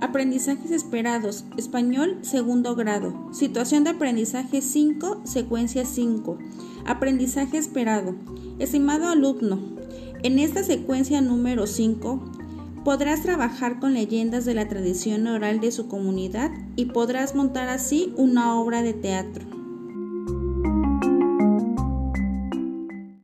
Aprendizajes esperados. Español, segundo grado. Situación de aprendizaje 5, secuencia 5. Aprendizaje esperado. Estimado alumno, en esta secuencia número 5 podrás trabajar con leyendas de la tradición oral de su comunidad y podrás montar así una obra de teatro.